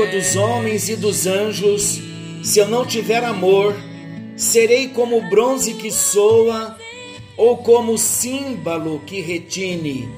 língua dos homens e dos anjos, se eu não tiver amor, serei como o bronze que soa ou como o símbolo que retine.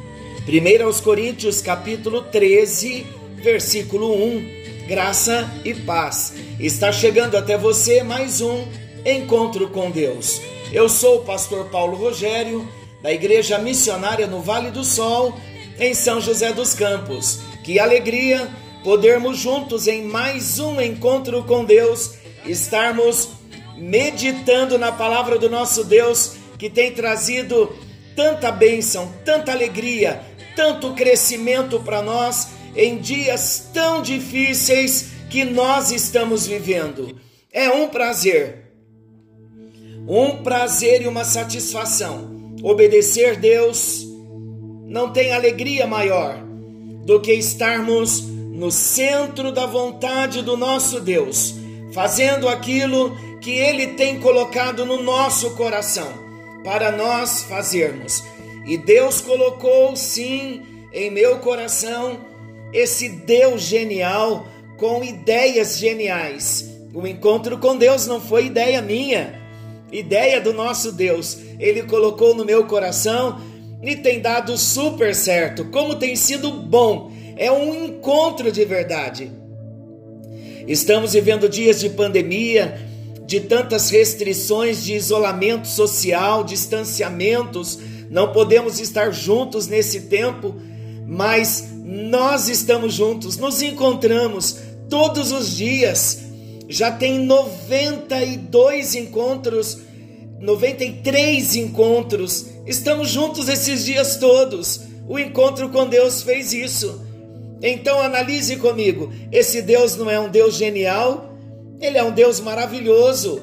1 aos Coríntios capítulo 13, versículo 1. Graça e paz. Está chegando até você mais um encontro com Deus. Eu sou o pastor Paulo Rogério, da Igreja Missionária no Vale do Sol, em São José dos Campos. Que alegria podermos juntos em mais um encontro com Deus, estarmos meditando na palavra do nosso Deus que tem trazido tanta bênção, tanta alegria, tanto crescimento para nós em dias tão difíceis que nós estamos vivendo. É um prazer, um prazer e uma satisfação. Obedecer Deus não tem alegria maior do que estarmos no centro da vontade do nosso Deus, fazendo aquilo que Ele tem colocado no nosso coração para nós fazermos. E Deus colocou sim em meu coração esse Deus genial com ideias geniais. O encontro com Deus não foi ideia minha, ideia do nosso Deus. Ele colocou no meu coração e tem dado super certo. Como tem sido bom! É um encontro de verdade. Estamos vivendo dias de pandemia, de tantas restrições de isolamento social, distanciamentos. Não podemos estar juntos nesse tempo, mas nós estamos juntos, nos encontramos todos os dias. Já tem 92 encontros, 93 encontros. Estamos juntos esses dias todos. O encontro com Deus fez isso. Então analise comigo: esse Deus não é um Deus genial, ele é um Deus maravilhoso.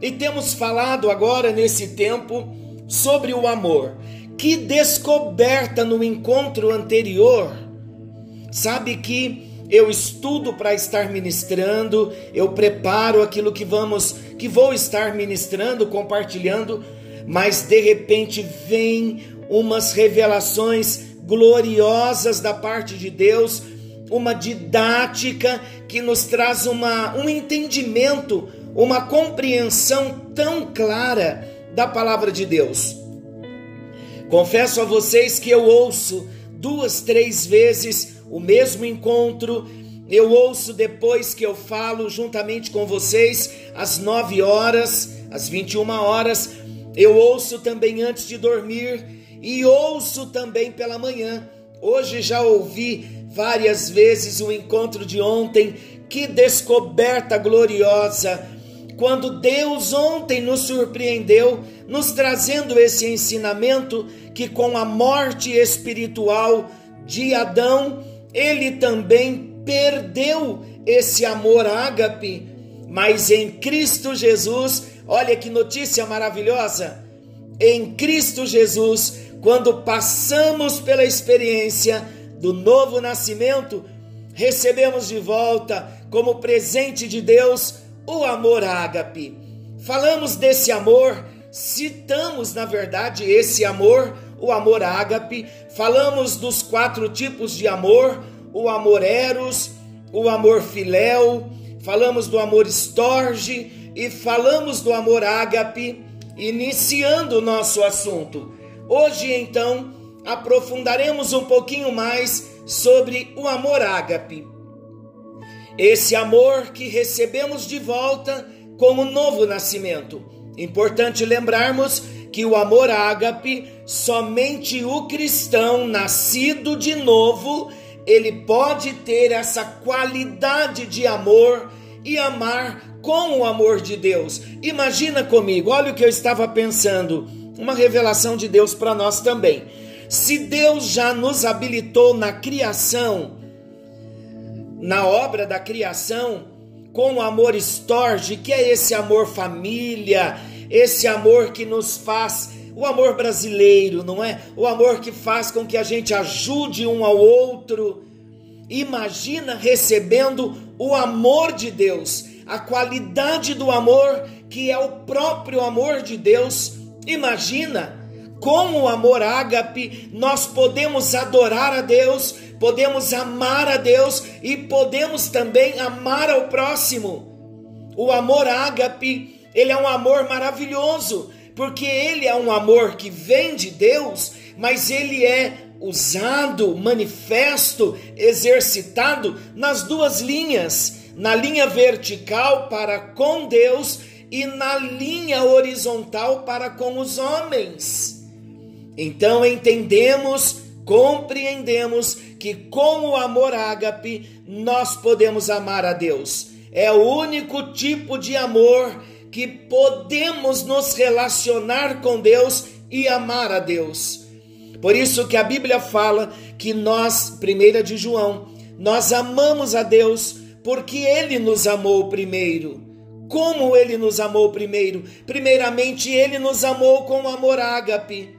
E temos falado agora nesse tempo sobre o amor. Que descoberta no encontro anterior. Sabe que eu estudo para estar ministrando, eu preparo aquilo que vamos, que vou estar ministrando, compartilhando, mas de repente vem umas revelações gloriosas da parte de Deus, uma didática que nos traz uma, um entendimento, uma compreensão tão clara da palavra de Deus. Confesso a vocês que eu ouço duas, três vezes o mesmo encontro. Eu ouço depois que eu falo juntamente com vocês às 9 horas, às 21 horas. Eu ouço também antes de dormir e ouço também pela manhã. Hoje já ouvi várias vezes o encontro de ontem. Que descoberta gloriosa! Quando Deus ontem nos surpreendeu, nos trazendo esse ensinamento que com a morte espiritual de Adão, ele também perdeu esse amor ágape, mas em Cristo Jesus, olha que notícia maravilhosa! Em Cristo Jesus, quando passamos pela experiência do novo nascimento, recebemos de volta, como presente de Deus, o amor ágape. Falamos desse amor, citamos na verdade esse amor, o amor ágape, falamos dos quatro tipos de amor, o amor eros, o amor filéu, falamos do amor estorge e falamos do amor ágape, iniciando o nosso assunto. Hoje então aprofundaremos um pouquinho mais sobre o amor ágape. Esse amor que recebemos de volta com o novo nascimento. Importante lembrarmos que o amor ágape, somente o cristão nascido de novo, ele pode ter essa qualidade de amor e amar com o amor de Deus. Imagina comigo, olha o que eu estava pensando, uma revelação de Deus para nós também. Se Deus já nos habilitou na criação, na obra da criação, com o amor estorge, que é esse amor família, esse amor que nos faz, o amor brasileiro, não é? O amor que faz com que a gente ajude um ao outro. Imagina recebendo o amor de Deus, a qualidade do amor que é o próprio amor de Deus. Imagina com o amor ágape, nós podemos adorar a Deus, podemos amar a Deus e podemos também amar ao próximo. O amor ágape, ele é um amor maravilhoso, porque ele é um amor que vem de Deus, mas ele é usado, manifesto, exercitado nas duas linhas, na linha vertical para com Deus e na linha horizontal para com os homens. Então entendemos, compreendemos que com o amor ágape nós podemos amar a Deus. É o único tipo de amor que podemos nos relacionar com Deus e amar a Deus. Por isso que a Bíblia fala que nós, primeira de João, nós amamos a Deus porque ele nos amou primeiro. Como ele nos amou primeiro? Primeiramente, ele nos amou com o amor ágape.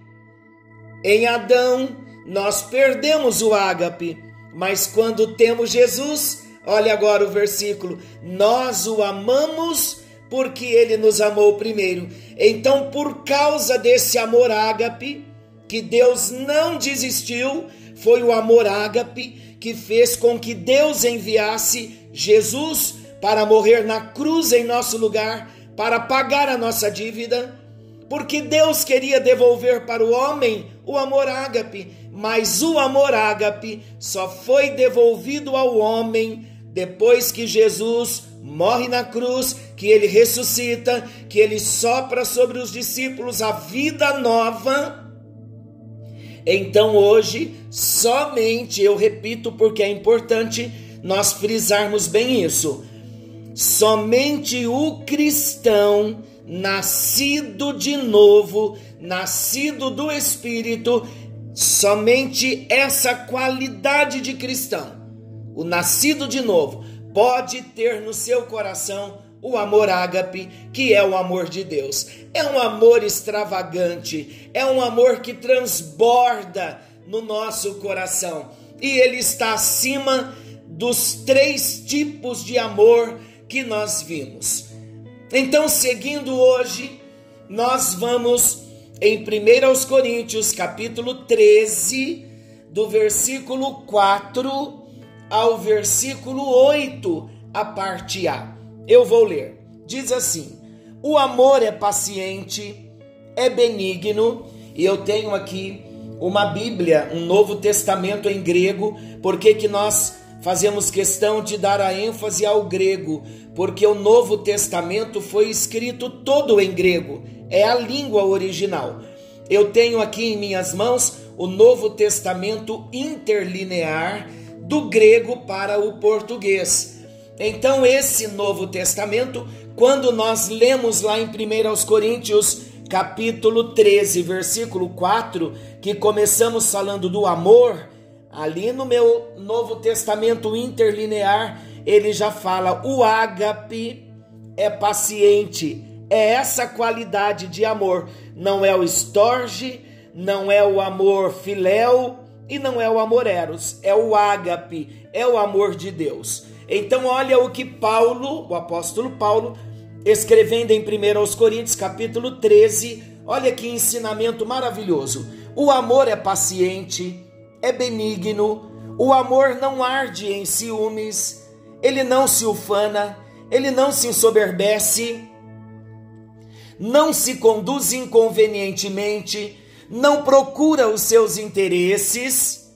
Em Adão, nós perdemos o ágape, mas quando temos Jesus, olha agora o versículo, nós o amamos porque ele nos amou primeiro. Então, por causa desse amor ágape, que Deus não desistiu, foi o amor ágape que fez com que Deus enviasse Jesus para morrer na cruz em nosso lugar, para pagar a nossa dívida porque Deus queria devolver para o homem o amor ágape, mas o amor ágape só foi devolvido ao homem depois que Jesus morre na cruz, que ele ressuscita, que ele sopra sobre os discípulos a vida nova. Então hoje, somente, eu repito porque é importante nós frisarmos bem isso, somente o cristão nascido de novo, nascido do Espírito, somente essa qualidade de cristão, o nascido de novo, pode ter no seu coração o amor ágape, que é o amor de Deus. É um amor extravagante, é um amor que transborda no nosso coração. E ele está acima dos três tipos de amor que nós vimos. Então, seguindo hoje, nós vamos em 1 Coríntios, capítulo 13, do versículo 4 ao versículo 8, a parte A. Eu vou ler. Diz assim: O amor é paciente, é benigno, e eu tenho aqui uma Bíblia, um Novo Testamento em grego, porque que nós fazemos questão de dar a ênfase ao grego, porque o Novo Testamento foi escrito todo em grego, é a língua original. Eu tenho aqui em minhas mãos o Novo Testamento interlinear do grego para o português. Então, esse Novo Testamento, quando nós lemos lá em 1 Coríntios, capítulo 13, versículo 4, que começamos falando do amor, ali no meu Novo Testamento interlinear, ele já fala: o ágape é paciente, é essa qualidade de amor, não é o estorge, não é o amor filéu e não é o amor eros, é o ágape, é o amor de Deus. Então olha o que Paulo, o apóstolo Paulo, escrevendo em 1 Coríntios capítulo 13, olha que ensinamento maravilhoso. O amor é paciente, é benigno, o amor não arde em ciúmes, ele não se ufana, ele não se ensoberbece, não se conduz inconvenientemente, não procura os seus interesses,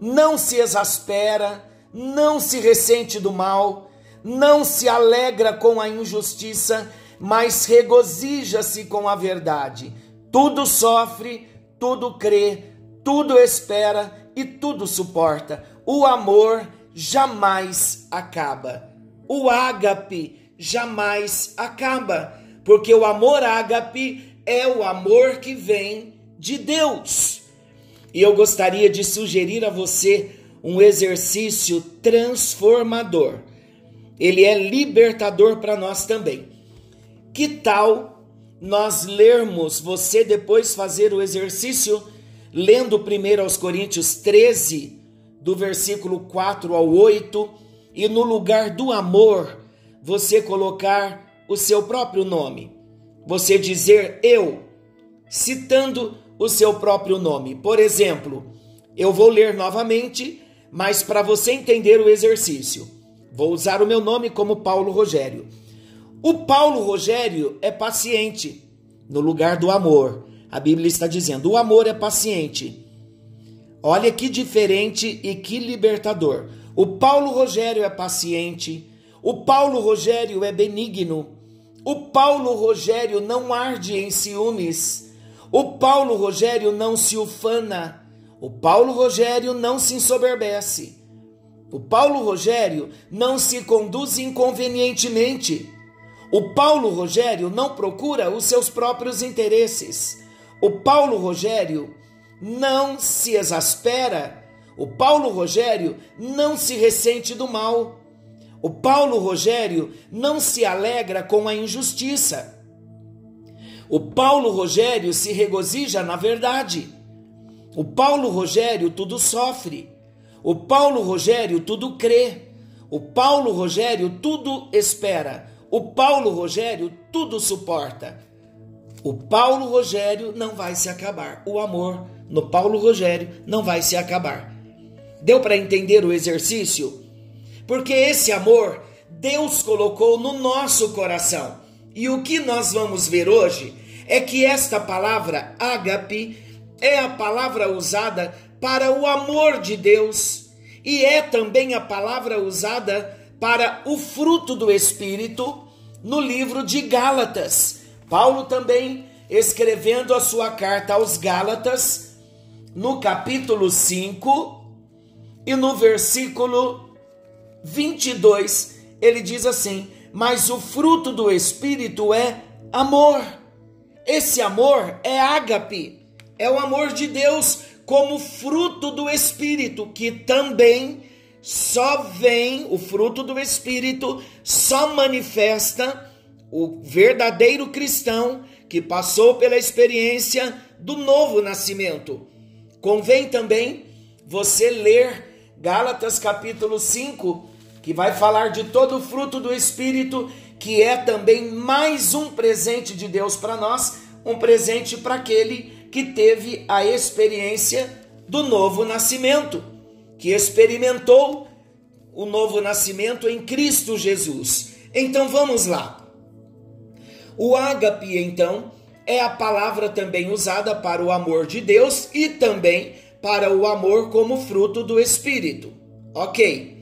não se exaspera, não se ressente do mal, não se alegra com a injustiça, mas regozija-se com a verdade. Tudo sofre, tudo crê, tudo espera e tudo suporta. O amor jamais acaba. O ágape jamais acaba, porque o amor ágape é o amor que vem de Deus. E eu gostaria de sugerir a você um exercício transformador. ele é libertador para nós também. Que tal nós lermos, você depois fazer o exercício lendo primeiro aos Coríntios 13, do versículo 4 ao 8, e no lugar do amor, você colocar o seu próprio nome. Você dizer eu, citando o seu próprio nome. Por exemplo, eu vou ler novamente, mas para você entender o exercício, vou usar o meu nome como Paulo Rogério. O Paulo Rogério é paciente no lugar do amor. A Bíblia está dizendo: o amor é paciente. Olha que diferente e que libertador. O Paulo Rogério é paciente. O Paulo Rogério é benigno. O Paulo Rogério não arde em ciúmes. O Paulo Rogério não se ufana. O Paulo Rogério não se ensoberbece. O Paulo Rogério não se conduz inconvenientemente. O Paulo Rogério não procura os seus próprios interesses. O Paulo Rogério não se exaspera. O Paulo Rogério não se ressente do mal. O Paulo Rogério não se alegra com a injustiça. O Paulo Rogério se regozija na verdade. O Paulo Rogério tudo sofre. O Paulo Rogério tudo crê. O Paulo Rogério tudo espera. O Paulo Rogério tudo suporta. O Paulo Rogério não vai se acabar. O amor no Paulo Rogério não vai se acabar. Deu para entender o exercício? Porque esse amor Deus colocou no nosso coração. E o que nós vamos ver hoje é que esta palavra ágape é a palavra usada para o amor de Deus e é também a palavra usada para o fruto do Espírito no livro de Gálatas. Paulo também escrevendo a sua carta aos Gálatas, no capítulo 5 e no versículo 22, ele diz assim: Mas o fruto do Espírito é amor. Esse amor é ágape, é o amor de Deus como fruto do Espírito, que também só vem, o fruto do Espírito só manifesta o verdadeiro cristão que passou pela experiência do novo nascimento. Convém também você ler Gálatas capítulo 5, que vai falar de todo o fruto do Espírito, que é também mais um presente de Deus para nós, um presente para aquele que teve a experiência do novo nascimento, que experimentou o novo nascimento em Cristo Jesus. Então vamos lá. O ágape, então, é a palavra também usada para o amor de Deus e também para o amor como fruto do Espírito. Ok.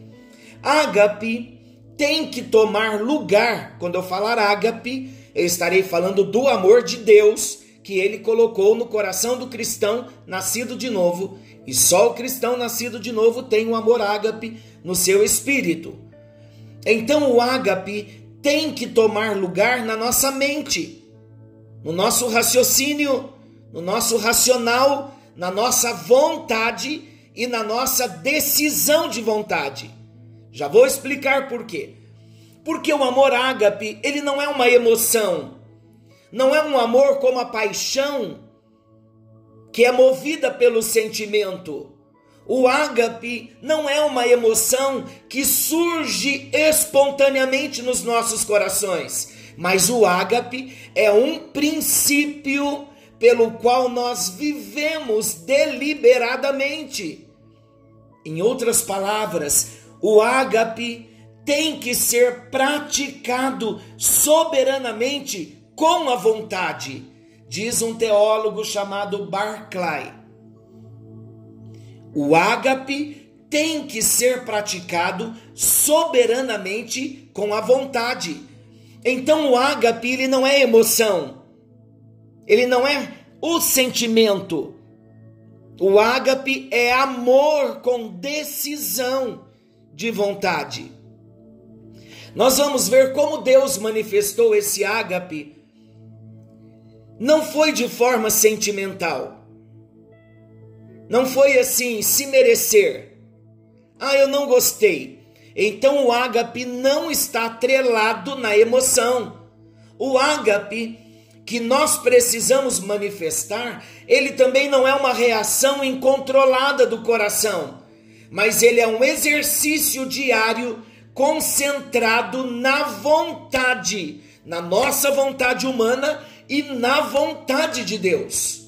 Ágape tem que tomar lugar. Quando eu falar ágape, eu estarei falando do amor de Deus que ele colocou no coração do cristão nascido de novo. E só o cristão nascido de novo tem o amor ágape no seu espírito. Então o ágape tem que tomar lugar na nossa mente, no nosso raciocínio, no nosso racional, na nossa vontade e na nossa decisão de vontade. Já vou explicar por quê. Porque o amor ágape, ele não é uma emoção, não é um amor como a paixão, que é movida pelo sentimento. O ágape não é uma emoção que surge espontaneamente nos nossos corações, mas o ágape é um princípio pelo qual nós vivemos deliberadamente. Em outras palavras, o ágape tem que ser praticado soberanamente com a vontade, diz um teólogo chamado Barclay. O ágape tem que ser praticado soberanamente com a vontade. Então o ágape ele não é emoção. Ele não é o sentimento. O ágape é amor com decisão de vontade. Nós vamos ver como Deus manifestou esse ágape. Não foi de forma sentimental. Não foi assim, se merecer. Ah, eu não gostei. Então o ágape não está atrelado na emoção. O ágape que nós precisamos manifestar, ele também não é uma reação incontrolada do coração, mas ele é um exercício diário concentrado na vontade, na nossa vontade humana e na vontade de Deus.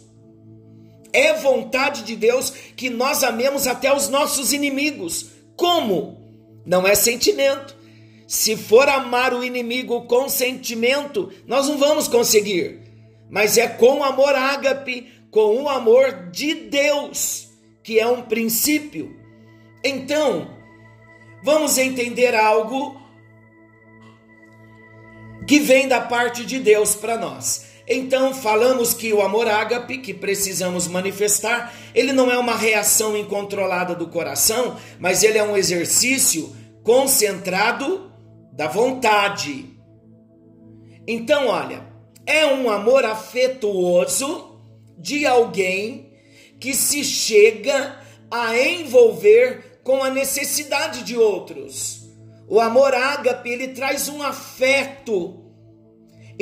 É vontade de Deus que nós amemos até os nossos inimigos. Como? Não é sentimento. Se for amar o inimigo com sentimento, nós não vamos conseguir. Mas é com amor ágape, com o amor de Deus, que é um princípio. Então, vamos entender algo que vem da parte de Deus para nós. Então, falamos que o amor ágape, que precisamos manifestar, ele não é uma reação incontrolada do coração, mas ele é um exercício concentrado da vontade. Então, olha, é um amor afetuoso de alguém que se chega a envolver com a necessidade de outros. O amor ágape, ele traz um afeto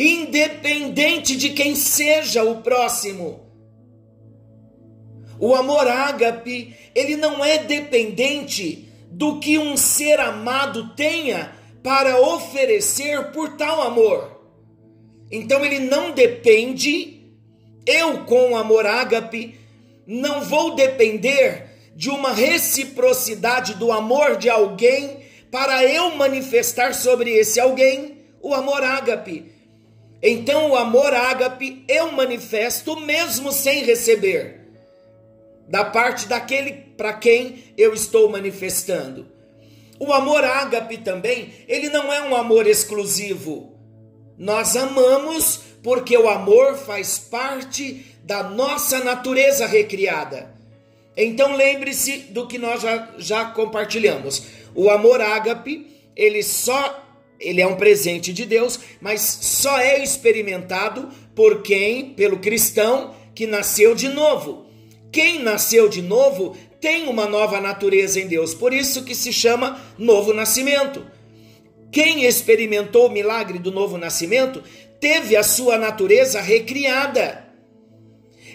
independente de quem seja o próximo. O amor ágape, ele não é dependente do que um ser amado tenha para oferecer por tal amor. Então ele não depende, eu com o amor ágape, não vou depender de uma reciprocidade do amor de alguém para eu manifestar sobre esse alguém o amor ágape. Então o amor ágape eu manifesto mesmo sem receber da parte daquele para quem eu estou manifestando. O amor ágape também, ele não é um amor exclusivo. Nós amamos porque o amor faz parte da nossa natureza recriada. Então lembre-se do que nós já, já compartilhamos. O amor ágape, ele só ele é um presente de Deus, mas só é experimentado por quem, pelo cristão que nasceu de novo. Quem nasceu de novo tem uma nova natureza em Deus, por isso que se chama novo nascimento. Quem experimentou o milagre do novo nascimento teve a sua natureza recriada.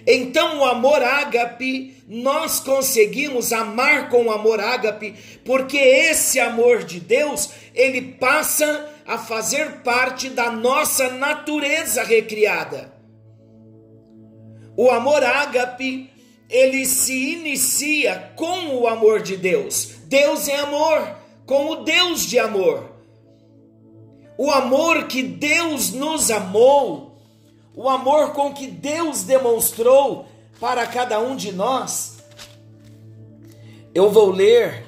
Então, o amor ágape, nós conseguimos amar com o amor ágape, porque esse amor de Deus, ele passa a fazer parte da nossa natureza recriada. O amor ágape, ele se inicia com o amor de Deus. Deus é amor, com o Deus de amor. O amor que Deus nos amou, o amor com que Deus demonstrou para cada um de nós. Eu vou ler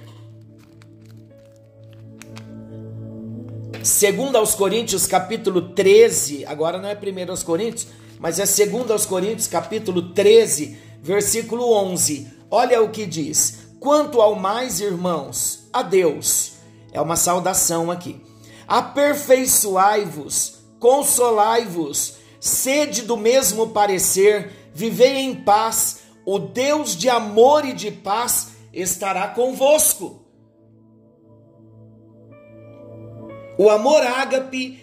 segundo aos Coríntios capítulo 13, agora não é primeiro aos Coríntios, mas é segundo aos Coríntios capítulo 13, versículo 11. Olha o que diz: Quanto ao mais, irmãos, a Deus. É uma saudação aqui. Aperfeiçoai-vos, consolai-vos, sede do mesmo parecer, vivei em paz, o Deus de amor e de paz estará convosco. O amor ágape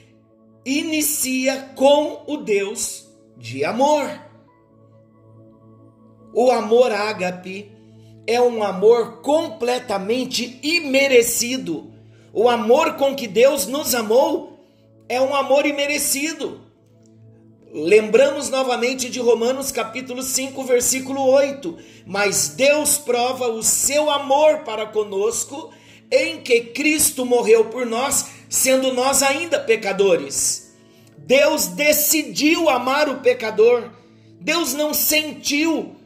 inicia com o Deus de amor. O amor ágape é um amor completamente imerecido. O amor com que Deus nos amou é um amor imerecido. Lembramos novamente de Romanos capítulo 5, versículo 8. Mas Deus prova o seu amor para conosco em que Cristo morreu por nós, sendo nós ainda pecadores. Deus decidiu amar o pecador. Deus não sentiu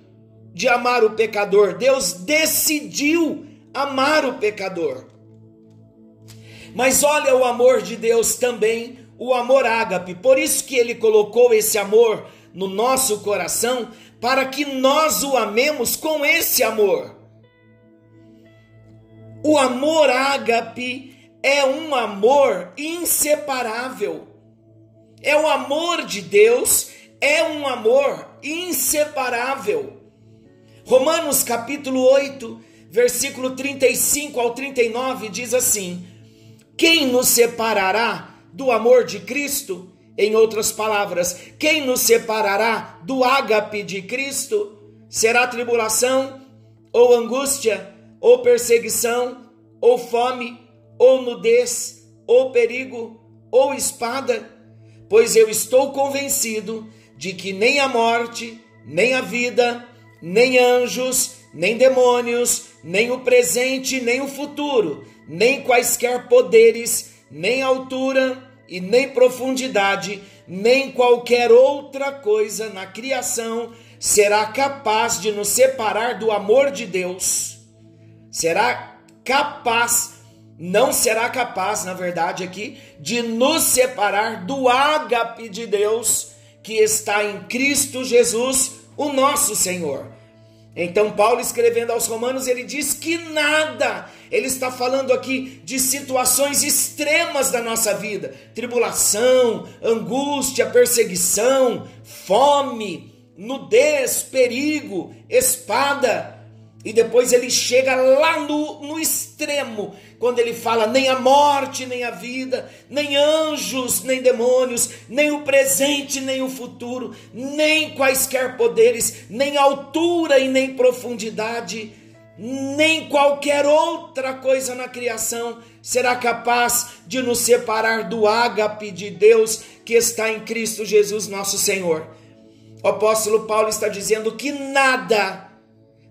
de amar o pecador. Deus decidiu amar o pecador. Mas olha o amor de Deus também o amor ágape. Por isso que ele colocou esse amor no nosso coração, para que nós o amemos com esse amor. O amor ágape é um amor inseparável. É o amor de Deus, é um amor inseparável. Romanos capítulo 8, versículo 35 ao 39 diz assim: Quem nos separará do amor de Cristo? Em outras palavras, quem nos separará do ágape de Cristo? Será tribulação, ou angústia, ou perseguição, ou fome, ou nudez, ou perigo, ou espada? Pois eu estou convencido de que nem a morte, nem a vida, nem anjos, nem demônios, nem o presente, nem o futuro, nem quaisquer poderes, nem altura e nem profundidade, nem qualquer outra coisa na criação será capaz de nos separar do amor de Deus. Será capaz, não será capaz, na verdade, aqui, de nos separar do ágape de Deus que está em Cristo Jesus, o nosso Senhor. Então, Paulo escrevendo aos Romanos, ele diz que nada, ele está falando aqui de situações extremas da nossa vida: tribulação, angústia, perseguição, fome, nudez, perigo, espada. E depois ele chega lá no, no extremo, quando ele fala: nem a morte, nem a vida, nem anjos, nem demônios, nem o presente, nem o futuro, nem quaisquer poderes, nem altura e nem profundidade, nem qualquer outra coisa na criação será capaz de nos separar do ágape de Deus que está em Cristo Jesus, nosso Senhor. O apóstolo Paulo está dizendo que nada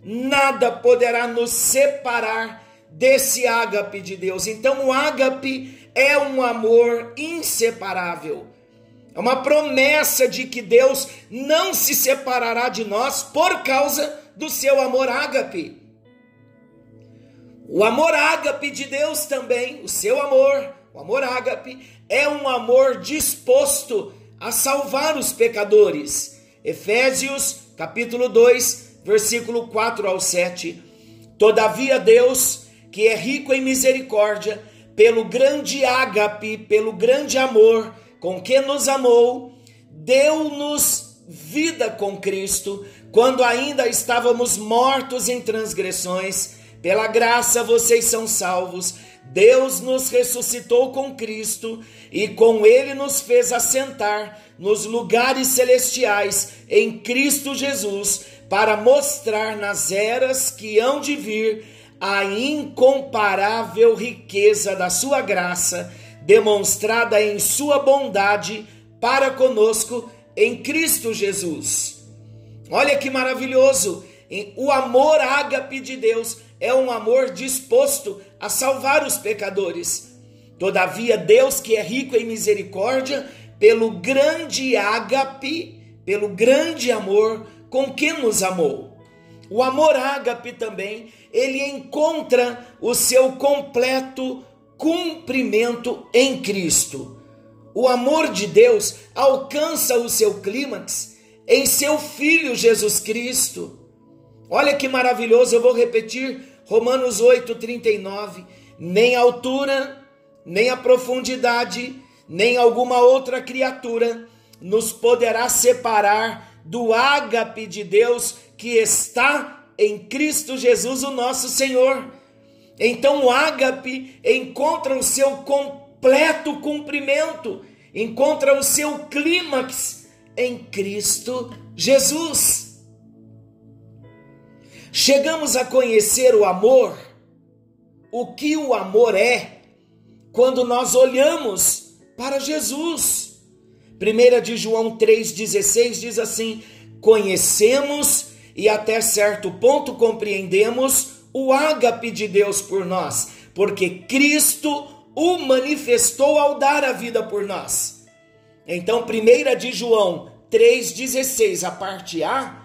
nada poderá nos separar desse ágape de Deus. Então, o ágape é um amor inseparável. É uma promessa de que Deus não se separará de nós por causa do seu amor ágape. O amor ágape de Deus também, o seu amor, o amor ágape, é um amor disposto a salvar os pecadores. Efésios, capítulo 2, versículo 4 ao 7. Todavia Deus, que é rico em misericórdia, pelo grande ágape, pelo grande amor com que nos amou, deu-nos vida com Cristo, quando ainda estávamos mortos em transgressões. Pela graça vocês são salvos. Deus nos ressuscitou com Cristo e com ele nos fez assentar nos lugares celestiais em Cristo Jesus para mostrar nas eras que hão de vir a incomparável riqueza da sua graça, demonstrada em sua bondade para conosco em Cristo Jesus. Olha que maravilhoso! O amor ágape de Deus é um amor disposto a salvar os pecadores. Todavia, Deus, que é rico em misericórdia, pelo grande ágape, pelo grande amor com que nos amou. O amor ágape também, ele encontra o seu completo cumprimento em Cristo. O amor de Deus alcança o seu clímax em seu Filho Jesus Cristo. Olha que maravilhoso, eu vou repetir Romanos 8,39. Nem a altura, nem a profundidade, nem alguma outra criatura nos poderá separar do ágape de Deus que está em Cristo Jesus, o nosso Senhor. Então o ágape encontra o seu completo cumprimento, encontra o seu clímax em Cristo Jesus. Chegamos a conhecer o amor, o que o amor é, quando nós olhamos para Jesus. 1 de João 3,16 diz assim: Conhecemos e até certo ponto compreendemos o ágape de Deus por nós, porque Cristo o manifestou ao dar a vida por nós. Então, 1 de João 3,16, a parte A,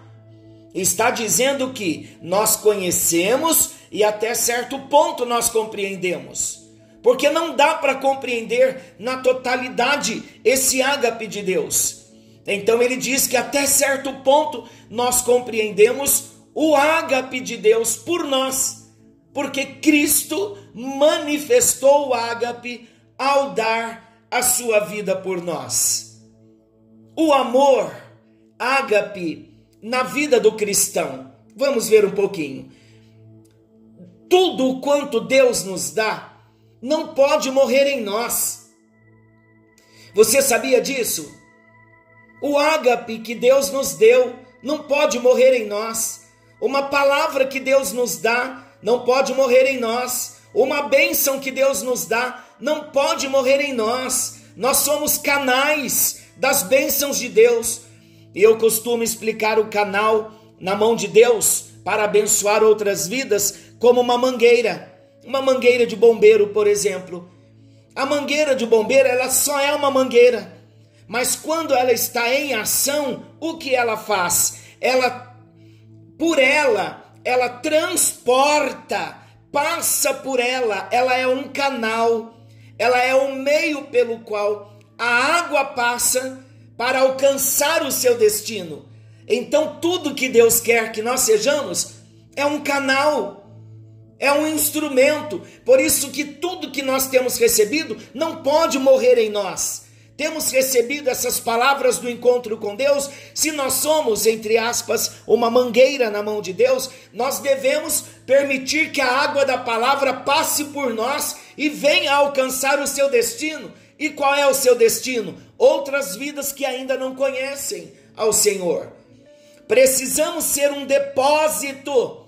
está dizendo que nós conhecemos e até certo ponto nós compreendemos porque não dá para compreender na totalidade esse ágape de Deus. Então ele diz que até certo ponto nós compreendemos o ágape de Deus por nós, porque Cristo manifestou o ágape ao dar a sua vida por nós. O amor, ágape, na vida do cristão. Vamos ver um pouquinho. tudo quanto Deus nos dá não pode morrer em nós. Você sabia disso? O ágape que Deus nos deu não pode morrer em nós. Uma palavra que Deus nos dá não pode morrer em nós. Uma bênção que Deus nos dá não pode morrer em nós. Nós somos canais das bênçãos de Deus. E eu costumo explicar o canal na mão de Deus para abençoar outras vidas como uma mangueira. Uma mangueira de bombeiro, por exemplo. A mangueira de bombeiro, ela só é uma mangueira. Mas quando ela está em ação, o que ela faz? Ela, por ela, ela transporta, passa por ela, ela é um canal, ela é o um meio pelo qual a água passa para alcançar o seu destino. Então, tudo que Deus quer que nós sejamos é um canal, é um instrumento. Por isso que tudo que nós temos recebido não pode morrer em nós temos recebido essas palavras do encontro com Deus, se nós somos, entre aspas, uma mangueira na mão de Deus, nós devemos permitir que a água da palavra passe por nós e venha alcançar o seu destino. E qual é o seu destino? Outras vidas que ainda não conhecem ao Senhor. Precisamos ser um depósito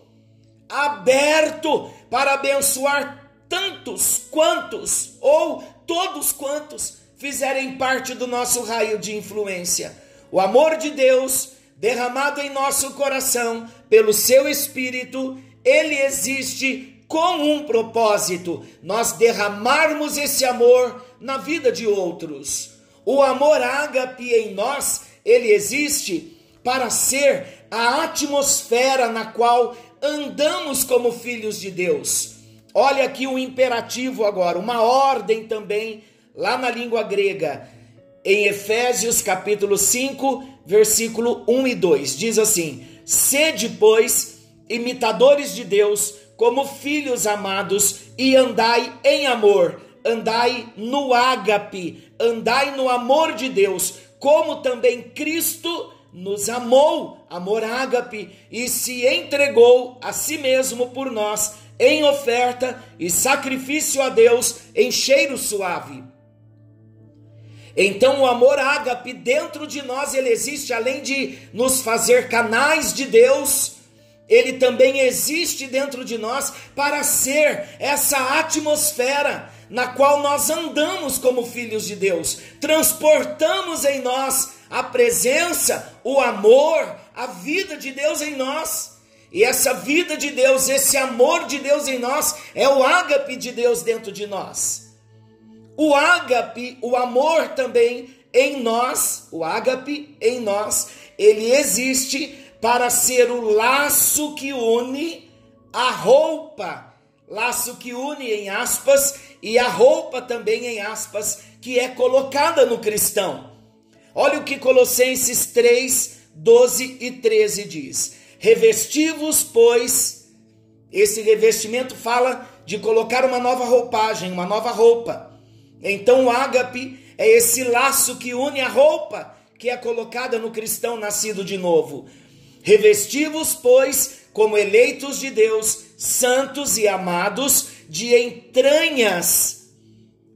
aberto para abençoar tantos quantos, ou todos quantos fizerem parte do nosso raio de influência. O amor de Deus derramado em nosso coração pelo seu Espírito, ele existe com um propósito: nós derramarmos esse amor na vida de outros. O amor ágape em nós, ele existe para ser a atmosfera na qual andamos como filhos de Deus. Olha aqui o imperativo agora, uma ordem também lá na língua grega, em Efésios capítulo 5, versículo 1 e 2, diz assim: Sede, pois, imitadores de Deus, como filhos amados, e andai em amor, andai no ágape, andai no amor de Deus, como também Cristo nos amou, amor ágape, e se entregou a si mesmo por nós, em oferta e sacrifício a Deus em cheiro suave. Então o amor ágape dentro de nós ele existe além de nos fazer canais de Deus, ele também existe dentro de nós para ser essa atmosfera na qual nós andamos como filhos de Deus, transportamos em nós a presença, o amor, a vida de Deus em nós. E essa vida de Deus, esse amor de Deus em nós, é o ágape de Deus dentro de nós. O ágape, o amor também em nós, o ágape em nós, ele existe para ser o laço que une a roupa, laço que une em aspas e a roupa também em aspas que é colocada no cristão. Olha o que Colossenses 3, 12 e 13 diz: Revestivos, pois, esse revestimento fala de colocar uma nova roupagem, uma nova roupa então o ágape é esse laço que une a roupa que é colocada no cristão nascido de novo. Revestivos, pois, como eleitos de Deus, santos e amados, de entranhas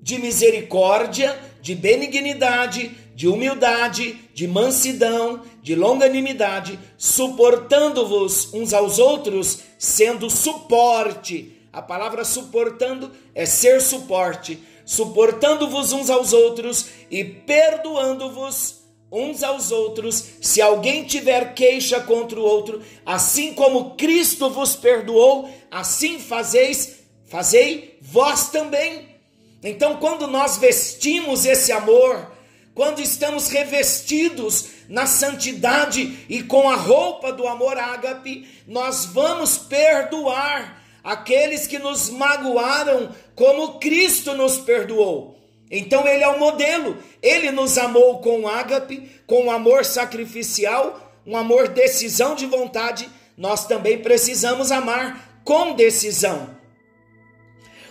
de misericórdia, de benignidade, de humildade, de mansidão, de longanimidade, suportando-vos uns aos outros, sendo suporte. A palavra suportando é ser suporte suportando-vos uns aos outros e perdoando-vos uns aos outros, se alguém tiver queixa contra o outro, assim como Cristo vos perdoou, assim fazeis, fazei vós também. Então, quando nós vestimos esse amor, quando estamos revestidos na santidade e com a roupa do amor ágape, nós vamos perdoar aqueles que nos magoaram, como Cristo nos perdoou. Então ele é o modelo. Ele nos amou com ágape, com amor sacrificial, um amor decisão de vontade. Nós também precisamos amar com decisão.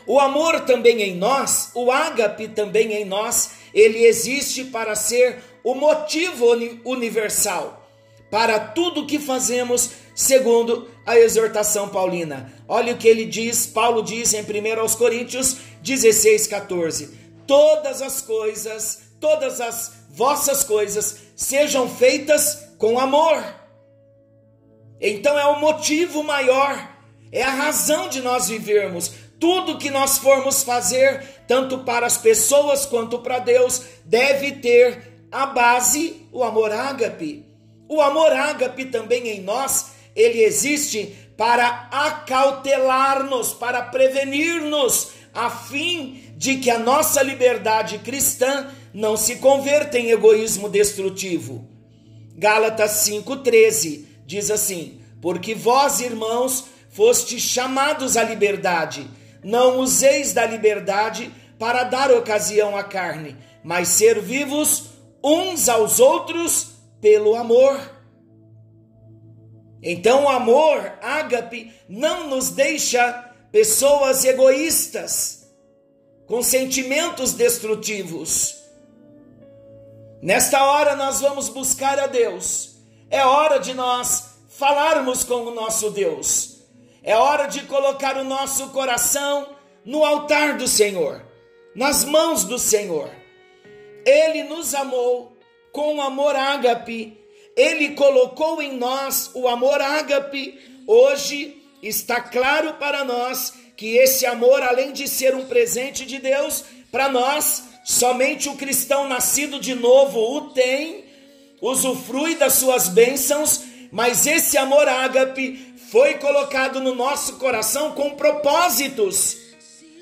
O amor também em nós, o ágape também em nós, ele existe para ser o motivo universal para tudo que fazemos, segundo a exortação paulina. Olha o que ele diz, Paulo diz em 1 Coríntios 16, 14: Todas as coisas, todas as vossas coisas sejam feitas com amor. Então é o motivo maior, é a razão de nós vivermos. Tudo que nós formos fazer, tanto para as pessoas quanto para Deus, deve ter a base o amor ágape. O amor ágape também em nós, ele existe para acautelar-nos, para prevenir-nos, a fim de que a nossa liberdade cristã não se converta em egoísmo destrutivo. Gálatas 5,13 diz assim: Porque vós, irmãos, fostes chamados à liberdade, não useis da liberdade para dar ocasião à carne, mas ser vivos uns aos outros pelo amor. Então o amor, ágape, não nos deixa pessoas egoístas, com sentimentos destrutivos. Nesta hora nós vamos buscar a Deus. É hora de nós falarmos com o nosso Deus. É hora de colocar o nosso coração no altar do Senhor, nas mãos do Senhor. Ele nos amou com amor ágape. Ele colocou em nós o amor ágape. Hoje está claro para nós que esse amor, além de ser um presente de Deus, para nós, somente o cristão nascido de novo o tem, usufrui das suas bênçãos, mas esse amor ágape foi colocado no nosso coração com propósitos.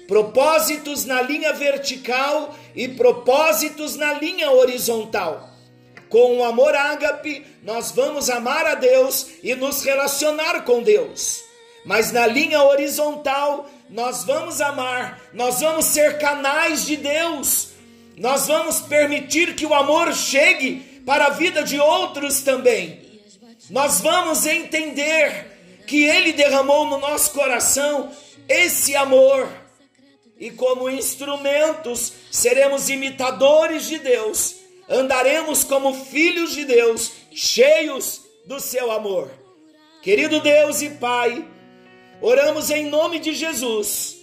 Propósitos na linha vertical e propósitos na linha horizontal. Com o amor ágape, nós vamos amar a Deus e nos relacionar com Deus mas na linha horizontal nós vamos amar, nós vamos ser canais de Deus, nós vamos permitir que o amor chegue para a vida de outros também. Nós vamos entender que Ele derramou no nosso coração esse amor, e como instrumentos seremos imitadores de Deus, andaremos como filhos de Deus, cheios do seu amor. Querido Deus e Pai, Oramos em nome de Jesus,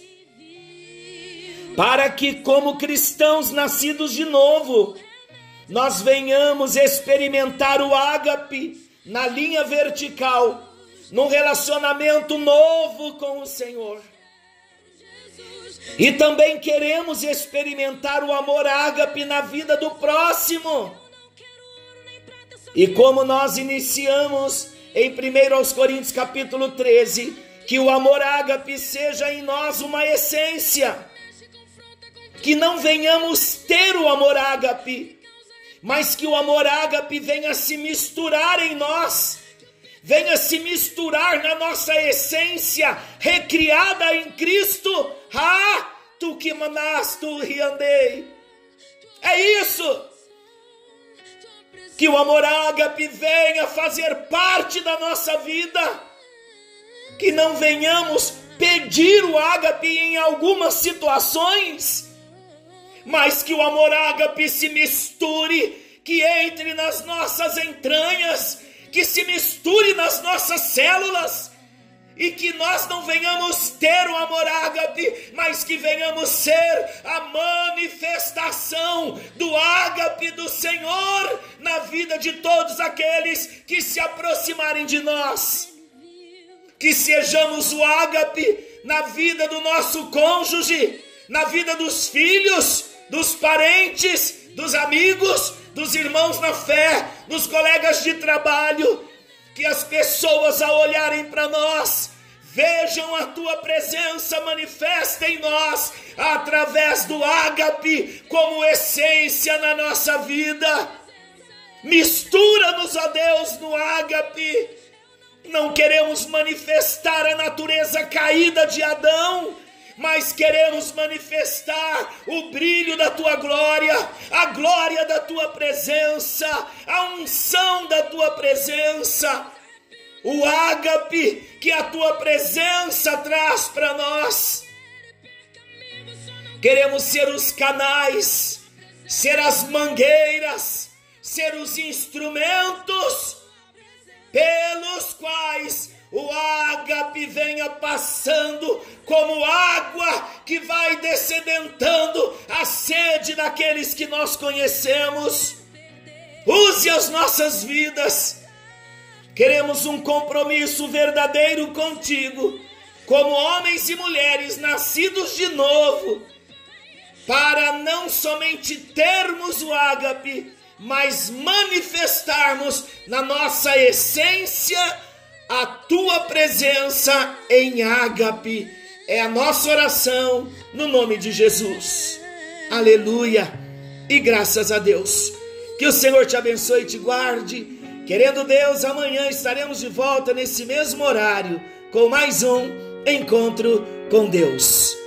para que, como cristãos nascidos de novo, nós venhamos experimentar o ágape na linha vertical, num relacionamento novo com o Senhor. E também queremos experimentar o amor ágape na vida do próximo. E como nós iniciamos em 1 Coríntios capítulo 13, que o amor ágape seja em nós uma essência, que não venhamos ter o amor ágape, mas que o amor ágape venha se misturar em nós, venha se misturar na nossa essência, recriada em Cristo. Ah, tu que mandaste, tu riandei. É isso. Que o amor ágape venha fazer parte da nossa vida que não venhamos pedir o ágape em algumas situações, mas que o amor ágape se misture, que entre nas nossas entranhas, que se misture nas nossas células, e que nós não venhamos ter o amor ágape, mas que venhamos ser a manifestação do ágape do Senhor na vida de todos aqueles que se aproximarem de nós. Que sejamos o ágape na vida do nosso cônjuge, na vida dos filhos, dos parentes, dos amigos, dos irmãos na fé, dos colegas de trabalho, que as pessoas ao olharem para nós vejam a tua presença manifesta em nós através do ágape como essência na nossa vida. Mistura-nos, ó Deus, no ágape não queremos manifestar a natureza caída de Adão, mas queremos manifestar o brilho da tua glória, a glória da tua presença, a unção da tua presença, o ágape que a tua presença traz para nós. Queremos ser os canais, ser as mangueiras, ser os instrumentos pelos quais o ágape venha passando como água que vai descedentando a sede daqueles que nós conhecemos. Use as nossas vidas. Queremos um compromisso verdadeiro contigo, como homens e mulheres nascidos de novo, para não somente termos o ágape, mas manifestarmos na nossa essência a tua presença em ágape. É a nossa oração no nome de Jesus. Aleluia e graças a Deus. Que o Senhor te abençoe e te guarde. Querendo Deus, amanhã estaremos de volta nesse mesmo horário com mais um encontro com Deus.